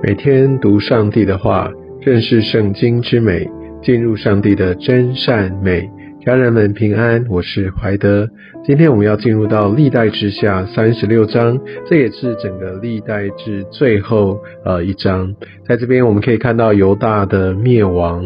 每天读上帝的话，认识圣经之美，进入上帝的真善美。家人们平安，我是怀德。今天我们要进入到历代之下三十六章，这也是整个历代至最后呃一章。在这边我们可以看到犹大的灭亡，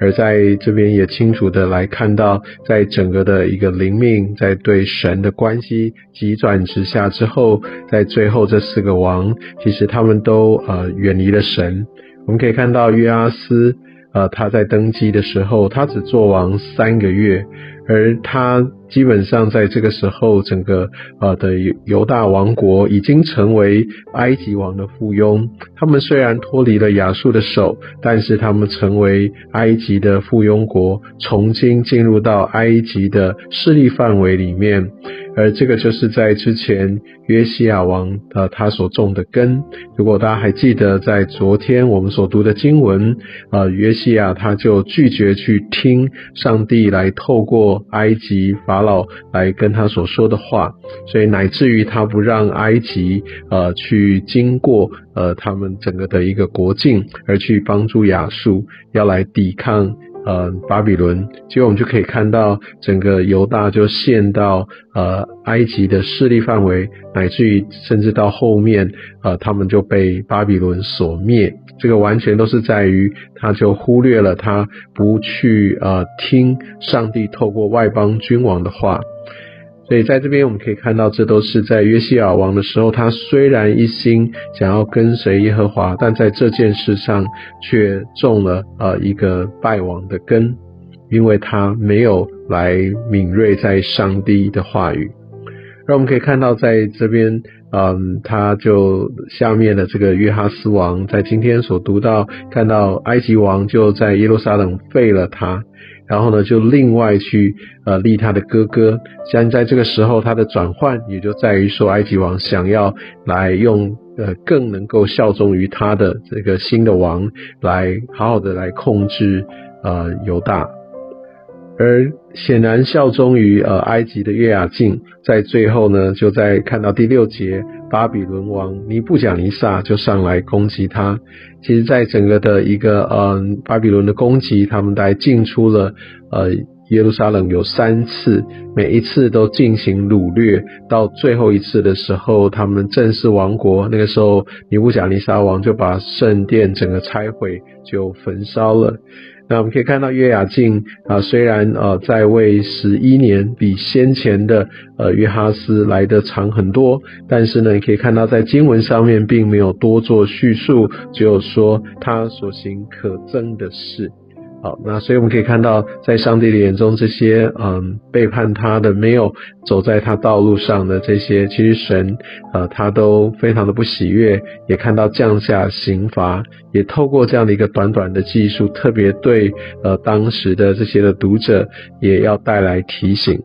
而在这边也清楚的来看到，在整个的一个灵命在对神的关系急转直下之后，在最后这四个王，其实他们都呃远离了神。我们可以看到约阿斯。呃，他在登基的时候，他只做王三个月，而他基本上在这个时候，整个呃的犹大王国已经成为埃及王的附庸。他们虽然脱离了亚述的手，但是他们成为埃及的附庸国，重新进入到埃及的势力范围里面。而这个就是在之前约西亚王呃他所种的根。如果大家还记得，在昨天我们所读的经文，呃约西亚他就拒绝去听上帝来透过埃及法老来跟他所说的话，所以乃至于他不让埃及呃去经过呃他们整个的一个国境，而去帮助亚述要来抵抗。呃，巴比伦，结果我们就可以看到整个犹大就陷到呃埃及的势力范围，乃至于甚至到后面，呃，他们就被巴比伦所灭。这个完全都是在于他就忽略了他不去呃听上帝透过外邦君王的话。所以在这边我们可以看到，这都是在约西亚王的时候，他虽然一心想要跟随耶和华，但在这件事上却中了呃一个败亡的根，因为他没有来敏锐在上帝的话语。那我们可以看到，在这边，嗯，他就下面的这个约哈斯王，在今天所读到，看到埃及王就在耶路撒冷废了他。然后呢，就另外去呃立他的哥哥。像在这个时候，他的转换也就在于说，埃及王想要来用呃更能够效忠于他的这个新的王，来好好的来控制呃犹大。而显然效忠于呃埃及的约雅敬，在最后呢，就在看到第六节，巴比伦王尼布甲尼撒就上来攻击他。其实，在整个的一个嗯巴比伦的攻击，他们来进出了呃耶路撒冷有三次，每一次都进行掳掠，到最后一次的时候，他们正式亡国。那个时候，尼布甲尼撒王就把圣殿整个拆毁，就焚烧了。那我们可以看到约雅敬啊，虽然呃在位十一年，比先前的呃约哈斯来的长很多，但是呢，你可以看到在经文上面并没有多做叙述，只有说他所行可憎的事。好，那所以我们可以看到，在上帝的眼中，这些嗯背叛他的、没有走在他道路上的这些，其实神呃他都非常的不喜悦，也看到降下刑罚，也透过这样的一个短短的技术，特别对呃当时的这些的读者，也要带来提醒。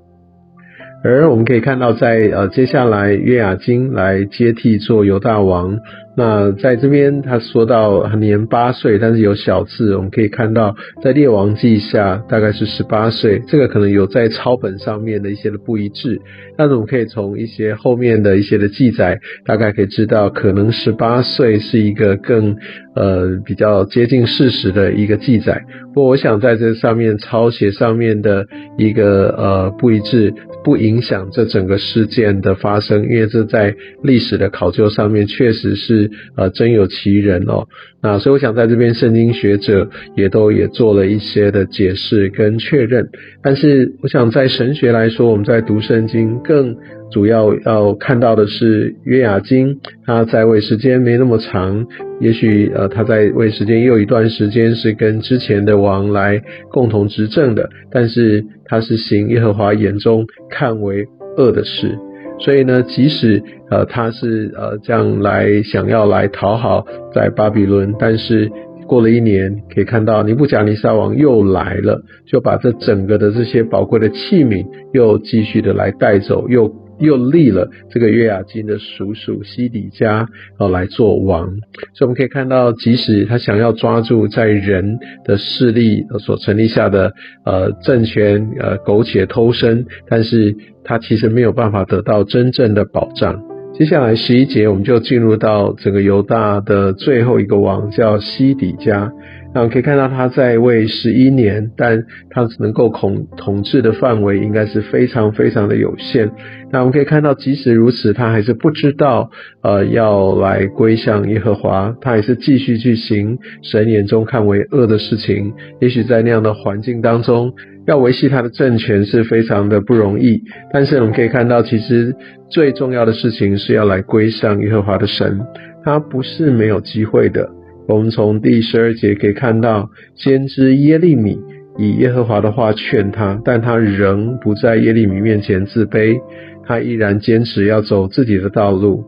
而我们可以看到，在呃接下来约雅金来接替做犹大王。那在这边他说到年八岁，但是有小字，我们可以看到在列王记下大概是十八岁，这个可能有在抄本上面的一些的不一致，但是我们可以从一些后面的一些的记载，大概可以知道，可能十八岁是一个更呃比较接近事实的一个记载。不过我想在这上面抄写上面的一个呃不一致，不影响这整个事件的发生，因为这在历史的考究上面确实是。呃，真有其人哦。那所以我想在这边，圣经学者也都也做了一些的解释跟确认。但是我想在神学来说，我们在读圣经更主要要看到的是约雅金，他在位时间没那么长，也许呃他在位时间也有一段时间是跟之前的王来共同执政的，但是他是行耶和华眼中看为恶的事。所以呢，即使呃他是呃这样来想要来讨好在巴比伦，但是过了一年，可以看到尼布甲尼撒王又来了，就把这整个的这些宝贵的器皿又继续的来带走，又。又立了这个约雅金的叔叔西底家哦来做王，所以我们可以看到，即使他想要抓住在人的势力所成立下的呃政权呃苟且偷生，但是他其实没有办法得到真正的保障。接下来十一节，我们就进入到整个犹大的最后一个王，叫西底家。那我们可以看到他在位十一年，但他能够统统治的范围应该是非常非常的有限。那我们可以看到，即使如此，他还是不知道呃要来归向耶和华，他还是继续去行神眼中看为恶的事情。也许在那样的环境当中，要维系他的政权是非常的不容易。但是我们可以看到，其实最重要的事情是要来归向耶和华的神，他不是没有机会的。我们从第十二节可以看到，先知耶利米以耶和华的话劝他，但他仍不在耶利米面前自卑，他依然坚持要走自己的道路。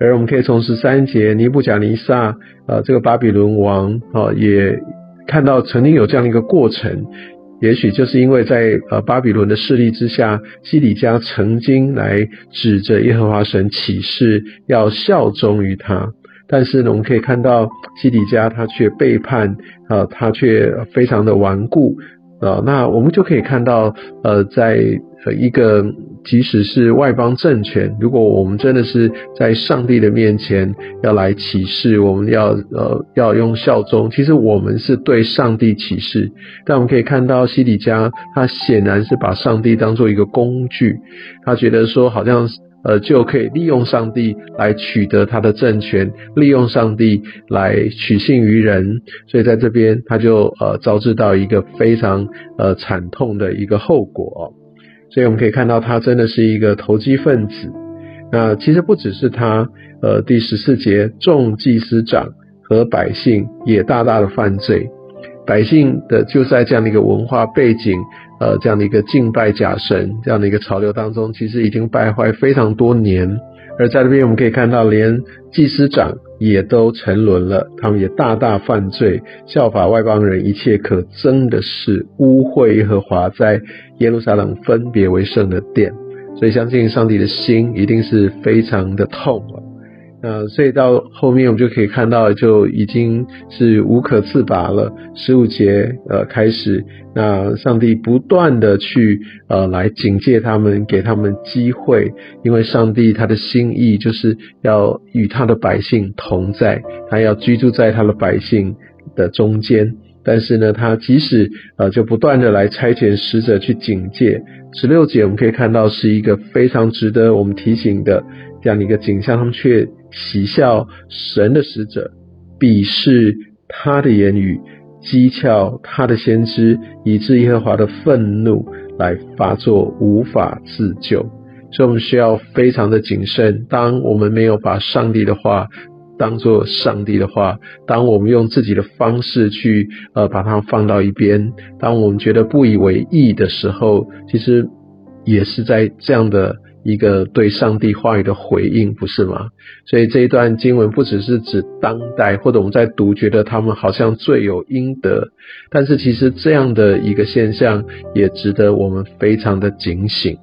而我们可以从十三节尼布甲尼撒，呃，这个巴比伦王啊，也看到曾经有这样的一个过程，也许就是因为在呃巴比伦的势力之下，西底家曾经来指着耶和华神起誓，要效忠于他。但是呢，我们可以看到西底家他却背叛啊，他却非常的顽固啊。那我们就可以看到，呃，在一个即使是外邦政权，如果我们真的是在上帝的面前要来起誓，我们要呃要用效忠，其实我们是对上帝起誓。但我们可以看到西底家他显然是把上帝当做一个工具，他觉得说好像。呃，就可以利用上帝来取得他的政权，利用上帝来取信于人，所以在这边他就呃招致到一个非常呃惨痛的一个后果。所以我们可以看到他真的是一个投机分子。那其实不只是他，呃，第十四节，众祭司长和百姓也大大的犯罪。百姓的就在这样的一个文化背景，呃，这样的一个敬拜假神这样的一个潮流当中，其实已经败坏非常多年。而在这边我们可以看到，连祭司长也都沉沦了，他们也大大犯罪，效法外邦人一切可憎的事，污秽耶和华在耶路撒冷分别为圣的殿。所以相信上帝的心一定是非常的痛啊。呃，所以到后面我们就可以看到，就已经是无可自拔了。十五节呃开始，那上帝不断的去呃来警戒他们，给他们机会，因为上帝他的心意就是要与他的百姓同在，他要居住在他的百姓的中间。但是呢，他即使呃就不断的来差遣使者去警戒。十六节我们可以看到是一个非常值得我们提醒的这样的一个景象，他们却。喜笑神的使者，鄙视他的言语，讥诮他的先知，以致耶和华的愤怒来发作，无法自救。所以，我们需要非常的谨慎。当我们没有把上帝的话当做上帝的话，当我们用自己的方式去呃把它放到一边，当我们觉得不以为意的时候，其实也是在这样的。一个对上帝话语的回应，不是吗？所以这一段经文不只是指当代，或者我们在读，觉得他们好像罪有应得，但是其实这样的一个现象也值得我们非常的警醒。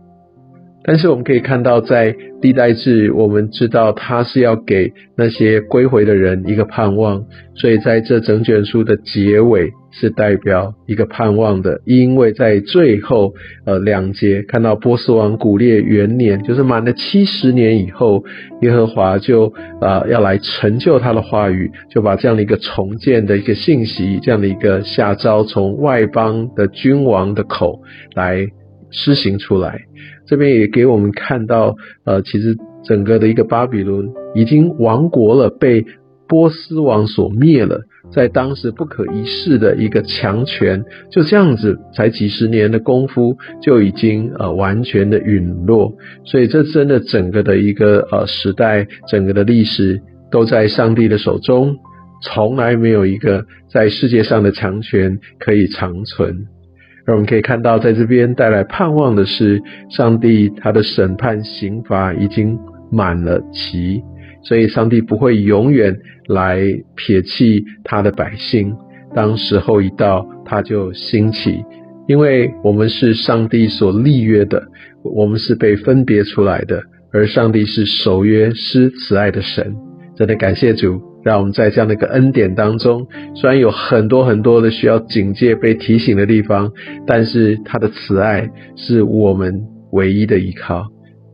但是我们可以看到，在历代志，我们知道他是要给那些归回的人一个盼望，所以在这整卷书的结尾是代表一个盼望的，因为在最后呃两节看到波斯王古列元年，就是满了七十年以后，耶和华就啊要来成就他的话语，就把这样的一个重建的一个信息，这样的一个下诏从外邦的君王的口来施行出来。这边也给我们看到，呃，其实整个的一个巴比伦已经亡国了，被波斯王所灭了，在当时不可一世的一个强权，就这样子，才几十年的功夫就已经呃完全的陨落。所以这真的整个的一个呃时代，整个的历史都在上帝的手中，从来没有一个在世界上的强权可以长存。而我们可以看到，在这边带来盼望的是，上帝他的审判刑罚已经满了期，所以上帝不会永远来撇弃他的百姓。当时候一到，他就兴起，因为我们是上帝所立约的，我们是被分别出来的，而上帝是守约施慈爱的神。真的感谢主。让我们在这样的一个恩典当中，虽然有很多很多的需要警戒、被提醒的地方，但是他的慈爱是我们唯一的依靠。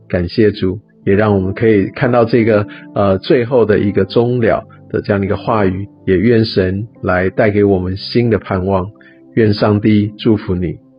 感谢主，也让我们可以看到这个呃最后的一个终了的这样的一个话语。也愿神来带给我们新的盼望。愿上帝祝福你。